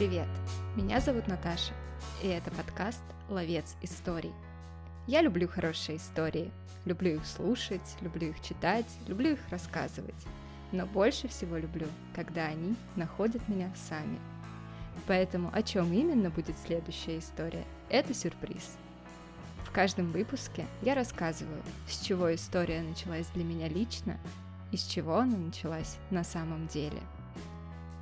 Привет! Меня зовут Наташа, и это подкаст «Ловец историй». Я люблю хорошие истории, люблю их слушать, люблю их читать, люблю их рассказывать. Но больше всего люблю, когда они находят меня сами. Поэтому о чем именно будет следующая история, это сюрприз. В каждом выпуске я рассказываю, с чего история началась для меня лично и с чего она началась на самом деле –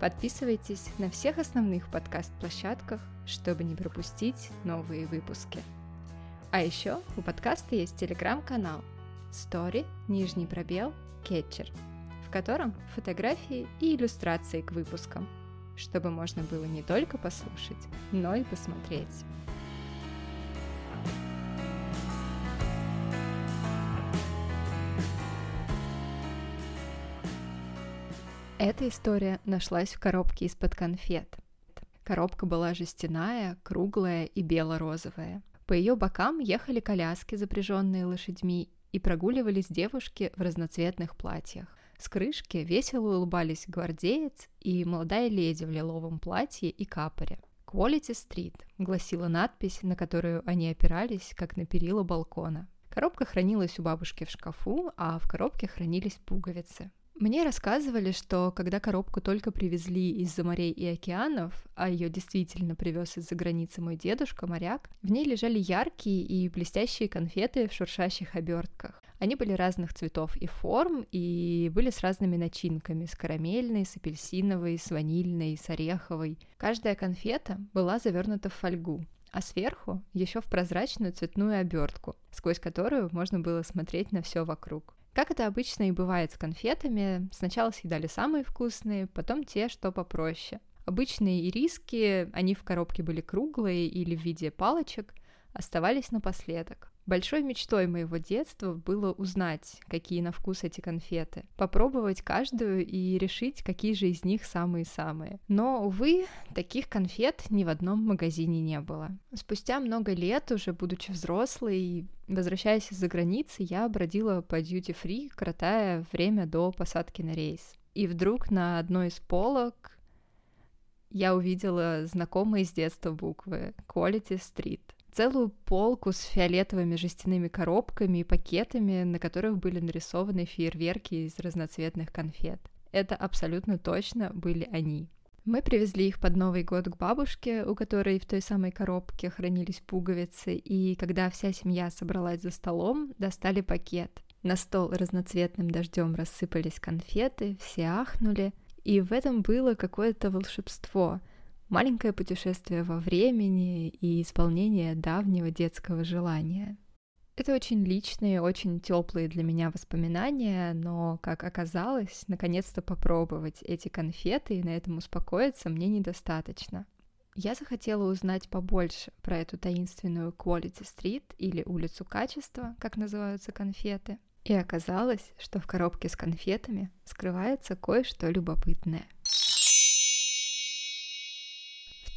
Подписывайтесь на всех основных подкаст-площадках, чтобы не пропустить новые выпуски. А еще у подкаста есть телеграм-канал Story, нижний пробел, кетчер, в котором фотографии и иллюстрации к выпускам, чтобы можно было не только послушать, но и посмотреть. Эта история нашлась в коробке из-под конфет. Коробка была жестяная, круглая и бело-розовая. По ее бокам ехали коляски, запряженные лошадьми, и прогуливались девушки в разноцветных платьях. С крышки весело улыбались гвардеец и молодая леди в лиловом платье и капоре. «Quality Street» гласила надпись, на которую они опирались, как на перила балкона. Коробка хранилась у бабушки в шкафу, а в коробке хранились пуговицы. Мне рассказывали, что когда коробку только привезли из-за морей и океанов, а ее действительно привез из-за границы мой дедушка, моряк, в ней лежали яркие и блестящие конфеты в шуршащих обертках. Они были разных цветов и форм, и были с разными начинками, с карамельной, с апельсиновой, с ванильной, с ореховой. Каждая конфета была завернута в фольгу, а сверху еще в прозрачную цветную обертку, сквозь которую можно было смотреть на все вокруг. Как это обычно и бывает с конфетами, сначала съедали самые вкусные, потом те, что попроще. Обычные ириски, они в коробке были круглые или в виде палочек, оставались напоследок. Большой мечтой моего детства было узнать, какие на вкус эти конфеты, попробовать каждую и решить, какие же из них самые-самые. Но, увы, таких конфет ни в одном магазине не было. Спустя много лет, уже будучи взрослой, Возвращаясь из-за границы, я бродила по duty-free, коротая время до посадки на рейс. И вдруг на одной из полок я увидела знакомые с детства буквы Quality Street. Целую полку с фиолетовыми жестяными коробками и пакетами, на которых были нарисованы фейерверки из разноцветных конфет. Это абсолютно точно были они. Мы привезли их под Новый год к бабушке, у которой в той самой коробке хранились пуговицы, и когда вся семья собралась за столом, достали пакет. На стол разноцветным дождем рассыпались конфеты, все ахнули, и в этом было какое-то волшебство, маленькое путешествие во времени и исполнение давнего детского желания. Это очень личные, очень теплые для меня воспоминания, но, как оказалось, наконец-то попробовать эти конфеты и на этом успокоиться мне недостаточно. Я захотела узнать побольше про эту таинственную Quality Street или улицу качества, как называются конфеты. И оказалось, что в коробке с конфетами скрывается кое-что любопытное.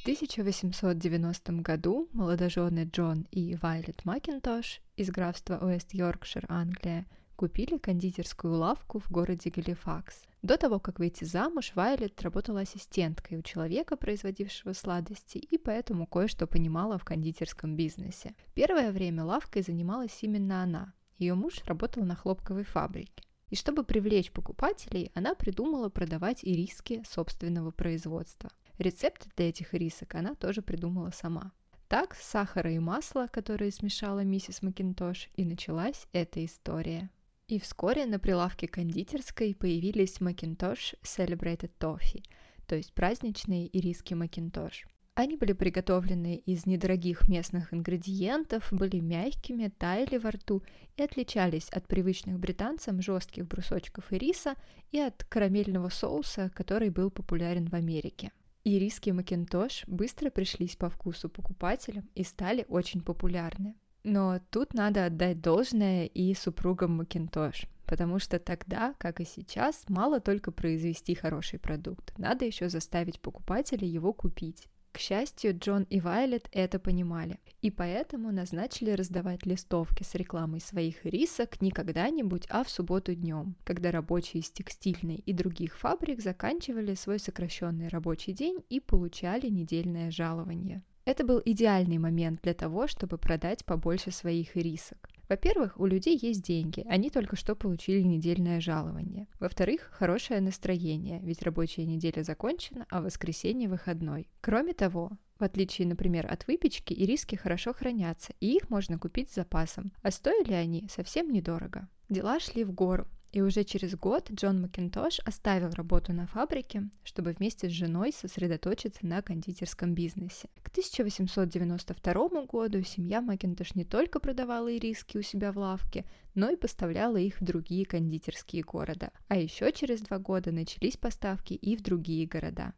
1890 году молодожены Джон и Вайлет Макинтош из графства Уэст-Йоркшир, Англия, купили кондитерскую лавку в городе Галифакс. До того, как выйти замуж, Вайлет работала ассистенткой у человека, производившего сладости, и поэтому кое-что понимала в кондитерском бизнесе. Первое время лавкой занималась именно она. Ее муж работал на хлопковой фабрике. И чтобы привлечь покупателей, она придумала продавать ириски собственного производства. Рецепт для этих рисок она тоже придумала сама. Так, с сахара и масла, которые смешала миссис Макинтош, и началась эта история. И вскоре на прилавке кондитерской появились Макинтош Celebrated Toffee, то есть праздничные ириски Макинтош. Они были приготовлены из недорогих местных ингредиентов, были мягкими, таяли во рту и отличались от привычных британцам жестких брусочков ириса и от карамельного соуса, который был популярен в Америке. Ириски Макинтош быстро пришлись по вкусу покупателям и стали очень популярны. Но тут надо отдать должное и супругам Макинтош, потому что тогда, как и сейчас, мало только произвести хороший продукт, надо еще заставить покупателя его купить. К счастью, Джон и Вайлет это понимали, и поэтому назначили раздавать листовки с рекламой своих рисок не когда-нибудь, а в субботу днем, когда рабочие из текстильной и других фабрик заканчивали свой сокращенный рабочий день и получали недельное жалование. Это был идеальный момент для того, чтобы продать побольше своих рисок. Во-первых, у людей есть деньги, они только что получили недельное жалование. Во-вторых, хорошее настроение, ведь рабочая неделя закончена, а воскресенье выходной. Кроме того, в отличие, например, от выпечки, ириски хорошо хранятся, и их можно купить с запасом. А стоили они совсем недорого. Дела шли в гору. И уже через год Джон Макинтош оставил работу на фабрике, чтобы вместе с женой сосредоточиться на кондитерском бизнесе. К 1892 году семья Макинтош не только продавала ириски у себя в лавке, но и поставляла их в другие кондитерские города. А еще через два года начались поставки и в другие города.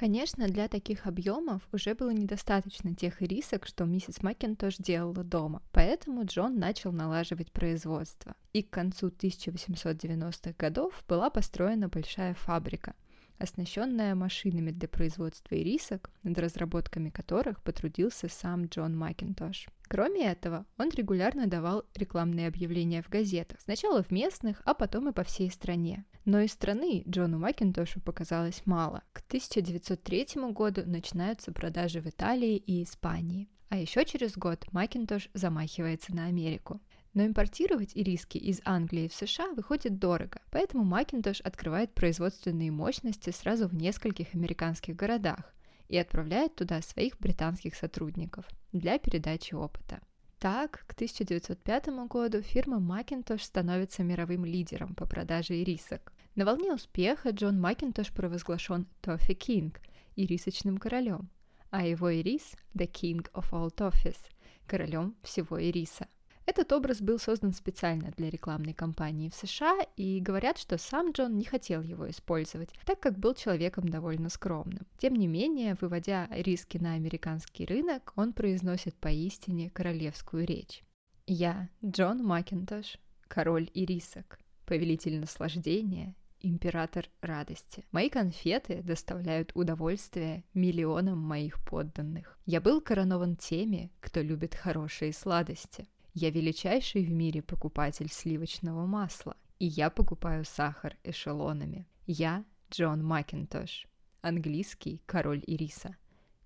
Конечно, для таких объемов уже было недостаточно тех ирисок, что миссис Макинтош делала дома, поэтому Джон начал налаживать производство. И к концу 1890-х годов была построена большая фабрика, оснащенная машинами для производства ирисок, над разработками которых потрудился сам Джон Макинтош. Кроме этого, он регулярно давал рекламные объявления в газетах, сначала в местных, а потом и по всей стране. Но из страны Джону Макинтошу показалось мало. К 1903 году начинаются продажи в Италии и Испании. А еще через год Макинтош замахивается на Америку. Но импортировать ириски из Англии в США выходит дорого, поэтому Макинтош открывает производственные мощности сразу в нескольких американских городах, и отправляет туда своих британских сотрудников для передачи опыта. Так, к 1905 году фирма Macintosh становится мировым лидером по продаже ирисок. На волне успеха Джон Макинтош провозглашен Toffee King – ирисочным королем, а его ирис – The King of All Toffees – королем всего ириса – этот образ был создан специально для рекламной кампании в США, и говорят, что сам Джон не хотел его использовать, так как был человеком довольно скромным. Тем не менее, выводя риски на американский рынок, он произносит поистине королевскую речь. «Я, Джон Макинтош, король ирисок, повелитель наслаждения, император радости. Мои конфеты доставляют удовольствие миллионам моих подданных. Я был коронован теми, кто любит хорошие сладости. Я величайший в мире покупатель сливочного масла, и я покупаю сахар эшелонами. Я Джон Макинтош, английский король ириса,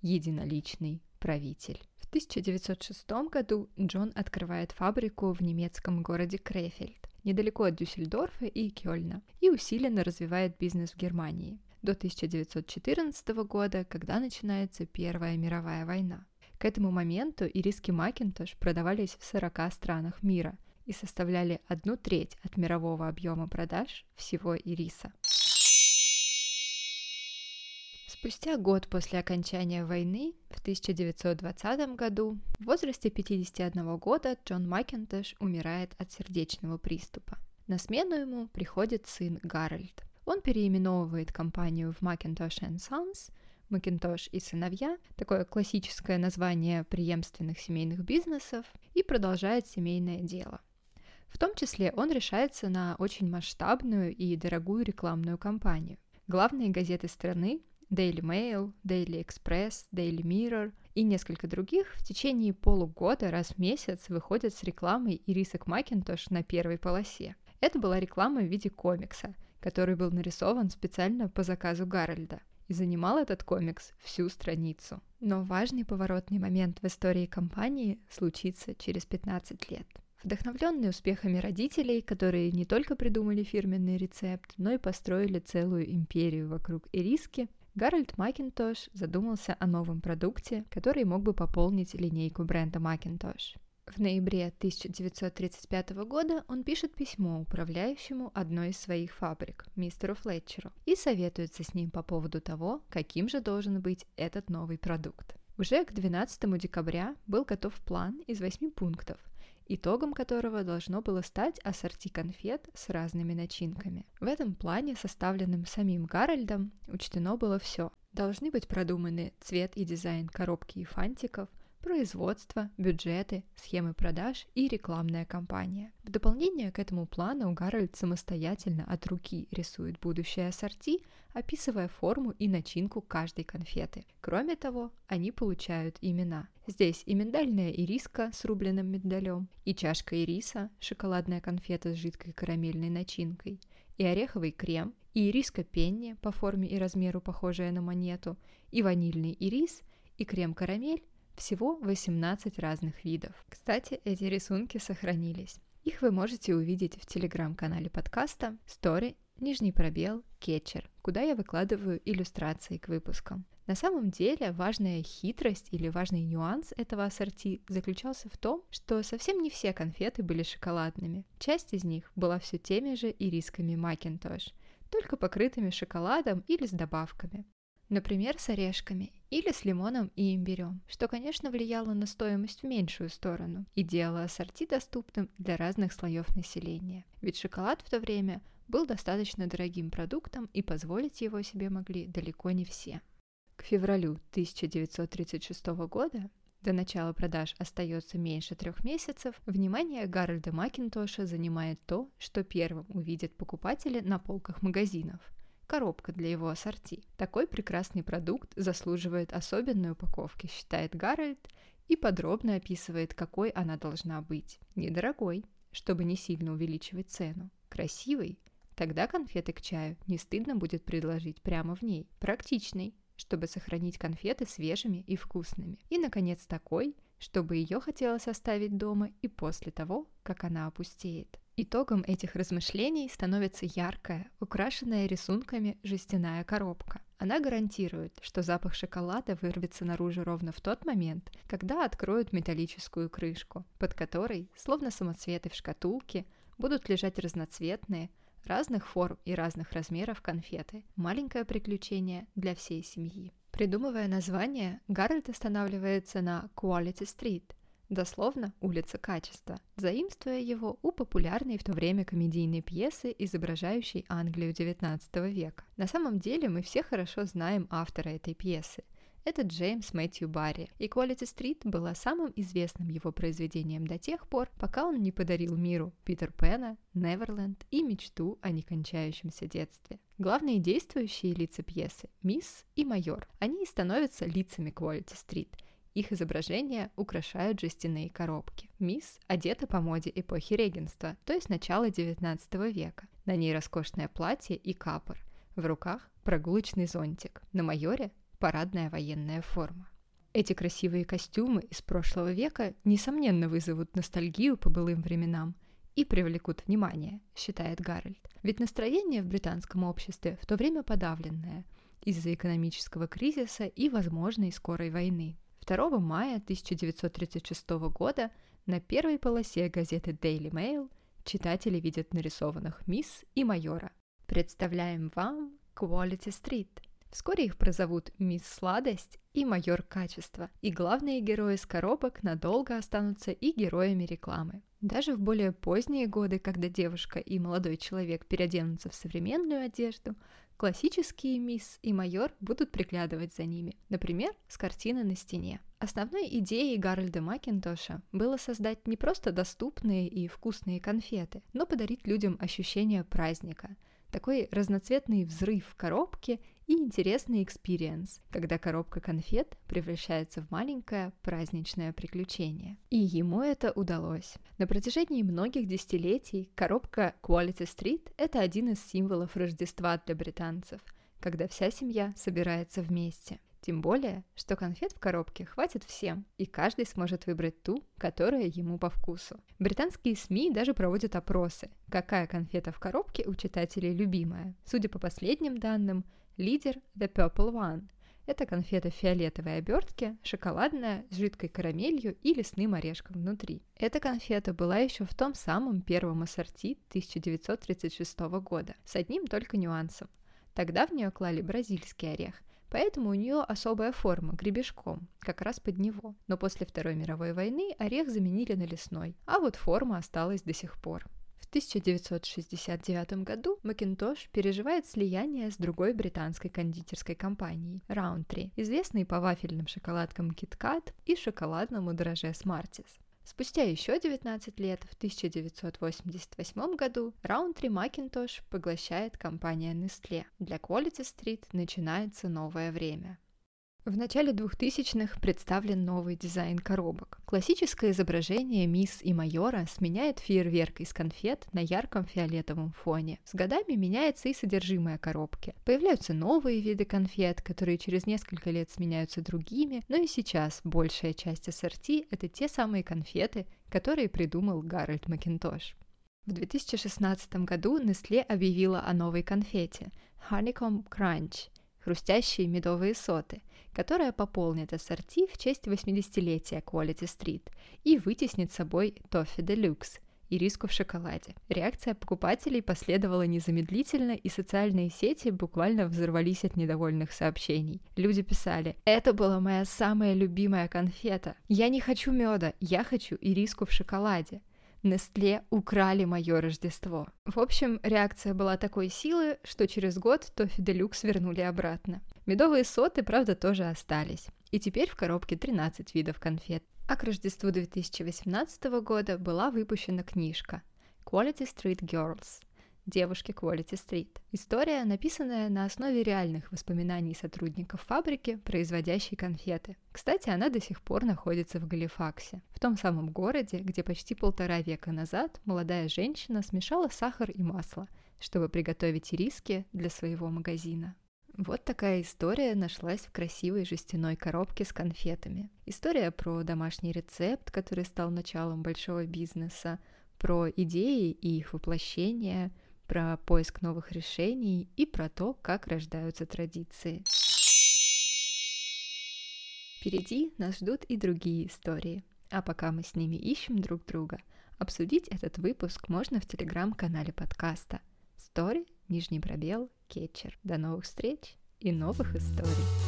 единоличный правитель. В 1906 году Джон открывает фабрику в немецком городе Крефельд, недалеко от Дюссельдорфа и Кёльна, и усиленно развивает бизнес в Германии до 1914 года, когда начинается Первая мировая война. К этому моменту ириски Макинтош продавались в 40 странах мира и составляли одну треть от мирового объема продаж всего ириса. Спустя год после окончания войны, в 1920 году, в возрасте 51 года Джон Макинтош умирает от сердечного приступа. На смену ему приходит сын Гарольд. Он переименовывает компанию в Macintosh Sons – Макинтош и сыновья, такое классическое название преемственных семейных бизнесов, и продолжает семейное дело. В том числе он решается на очень масштабную и дорогую рекламную кампанию. Главные газеты страны Daily Mail, Daily Express, Daily Mirror и несколько других в течение полугода раз в месяц выходят с рекламой ирисок Макинтош на первой полосе. Это была реклама в виде комикса, который был нарисован специально по заказу Гарольда – и занимал этот комикс всю страницу. Но важный поворотный момент в истории компании случится через 15 лет. Вдохновленные успехами родителей, которые не только придумали фирменный рецепт, но и построили целую империю вокруг ириски, Гарольд Макинтош задумался о новом продукте, который мог бы пополнить линейку бренда Макинтош. В ноябре 1935 года он пишет письмо управляющему одной из своих фабрик, мистеру Флетчеру, и советуется с ним по поводу того, каким же должен быть этот новый продукт. Уже к 12 декабря был готов план из 8 пунктов, итогом которого должно было стать ассорти конфет с разными начинками. В этом плане, составленном самим Гарольдом, учтено было все. Должны быть продуманы цвет и дизайн коробки и фантиков – производство, бюджеты, схемы продаж и рекламная кампания. В дополнение к этому плану Гарольд самостоятельно от руки рисует будущее ассорти, описывая форму и начинку каждой конфеты. Кроме того, они получают имена. Здесь и миндальная ириска с рубленным миндалем, и чашка ириса, шоколадная конфета с жидкой карамельной начинкой, и ореховый крем, и ириска пенни по форме и размеру похожая на монету, и ванильный ирис, и крем-карамель, всего 18 разных видов. Кстати, эти рисунки сохранились. Их вы можете увидеть в телеграм-канале подкаста Story, нижний пробел, кетчер, куда я выкладываю иллюстрации к выпускам. На самом деле важная хитрость или важный нюанс этого ассорти заключался в том, что совсем не все конфеты были шоколадными. Часть из них была все теми же ирисками Макинтош, только покрытыми шоколадом или с добавками. Например, с орешками или с лимоном и имбирем, что, конечно, влияло на стоимость в меньшую сторону и делало ассорти доступным для разных слоев населения. Ведь шоколад в то время был достаточно дорогим продуктом и позволить его себе могли далеко не все. К февралю 1936 года до начала продаж остается меньше трех месяцев, внимание Гарольда Макинтоша занимает то, что первым увидят покупатели на полках магазинов – коробка для его ассорти. Такой прекрасный продукт заслуживает особенной упаковки, считает Гарольд, и подробно описывает, какой она должна быть. Недорогой, чтобы не сильно увеличивать цену. Красивый, тогда конфеты к чаю не стыдно будет предложить прямо в ней. Практичный, чтобы сохранить конфеты свежими и вкусными. И, наконец, такой, чтобы ее хотелось оставить дома и после того, как она опустеет. Итогом этих размышлений становится яркая, украшенная рисунками жестяная коробка. Она гарантирует, что запах шоколада вырвется наружу ровно в тот момент, когда откроют металлическую крышку, под которой, словно самоцветы в шкатулке, будут лежать разноцветные, разных форм и разных размеров конфеты. Маленькое приключение для всей семьи. Придумывая название, Гарольд останавливается на Quality Street – дословно «улица качества», заимствуя его у популярной в то время комедийной пьесы, изображающей Англию XIX века. На самом деле мы все хорошо знаем автора этой пьесы. Это Джеймс Мэтью Барри, и Quality Street была самым известным его произведением до тех пор, пока он не подарил миру Питер Пэна, Неверленд и мечту о некончающемся детстве. Главные действующие лица пьесы – мисс и майор. Они и становятся лицами Quality Street – их изображения украшают жестяные коробки. Мисс одета по моде эпохи регенства, то есть начала XIX века. На ней роскошное платье и капор. В руках прогулочный зонтик. На майоре парадная военная форма. Эти красивые костюмы из прошлого века, несомненно, вызовут ностальгию по былым временам и привлекут внимание, считает Гарольд. Ведь настроение в британском обществе в то время подавленное из-за экономического кризиса и возможной скорой войны. 2 мая 1936 года на первой полосе газеты Daily Mail читатели видят нарисованных мисс и майора. Представляем вам Quality Street. Вскоре их прозовут мисс Сладость и майор Качество, и главные герои с коробок надолго останутся и героями рекламы. Даже в более поздние годы, когда девушка и молодой человек переоденутся в современную одежду, Классические мисс и майор будут приглядывать за ними, например, с картины на стене. Основной идеей Гарольда Макинтоша было создать не просто доступные и вкусные конфеты, но подарить людям ощущение праздника, такой разноцветный взрыв в коробке и интересный experience, когда коробка конфет превращается в маленькое праздничное приключение. И ему это удалось. На протяжении многих десятилетий коробка Quality Street – это один из символов Рождества для британцев, когда вся семья собирается вместе. Тем более, что конфет в коробке хватит всем, и каждый сможет выбрать ту, которая ему по вкусу. Британские СМИ даже проводят опросы, какая конфета в коробке у читателей любимая. Судя по последним данным, Лидер The Purple One. Это конфета в фиолетовой обертке, шоколадная, с жидкой карамелью и лесным орешком внутри. Эта конфета была еще в том самом первом ассорти 1936 года, с одним только нюансом. Тогда в нее клали бразильский орех, поэтому у нее особая форма, гребешком, как раз под него. Но после Второй мировой войны орех заменили на лесной, а вот форма осталась до сих пор. 1969 году Macintosh переживает слияние с другой британской кондитерской компанией Roundtree, известной по вафельным шоколадкам KitKat и шоколадному драже Smarties. Спустя еще 19 лет, в 1988 году, Roundtree Macintosh поглощает компания Nestle. Для Quality Street начинается новое время. В начале 2000-х представлен новый дизайн коробок. Классическое изображение мисс и майора сменяет фейерверк из конфет на ярком фиолетовом фоне. С годами меняется и содержимое коробки. Появляются новые виды конфет, которые через несколько лет сменяются другими, но и сейчас большая часть ассорти – это те самые конфеты, которые придумал Гарольд Макинтош. В 2016 году Nestle объявила о новой конфете – Honeycomb Crunch – хрустящие медовые соты – которая пополнит ассорти в честь 80-летия Quality Street и вытеснит собой Toffee Deluxe и риску в шоколаде. Реакция покупателей последовала незамедлительно, и социальные сети буквально взорвались от недовольных сообщений. Люди писали «Это была моя самая любимая конфета. Я не хочу меда, я хочу ириску в шоколаде». Нестле украли мое Рождество. В общем, реакция была такой силы, что через год Тофи Делюкс вернули обратно. Медовые соты, правда, тоже остались. И теперь в коробке 13 видов конфет. А к Рождеству 2018 года была выпущена книжка Quality Street Girls – девушки Quality Street. История, написанная на основе реальных воспоминаний сотрудников фабрики, производящей конфеты. Кстати, она до сих пор находится в Галифаксе, в том самом городе, где почти полтора века назад молодая женщина смешала сахар и масло, чтобы приготовить ириски для своего магазина. Вот такая история нашлась в красивой жестяной коробке с конфетами. История про домашний рецепт, который стал началом большого бизнеса, про идеи и их воплощение – про поиск новых решений и про то, как рождаются традиции. Впереди нас ждут и другие истории, а пока мы с ними ищем друг друга, обсудить этот выпуск можно в телеграм-канале подкаста Story, нижний пробел, кетчер. До новых встреч и новых историй!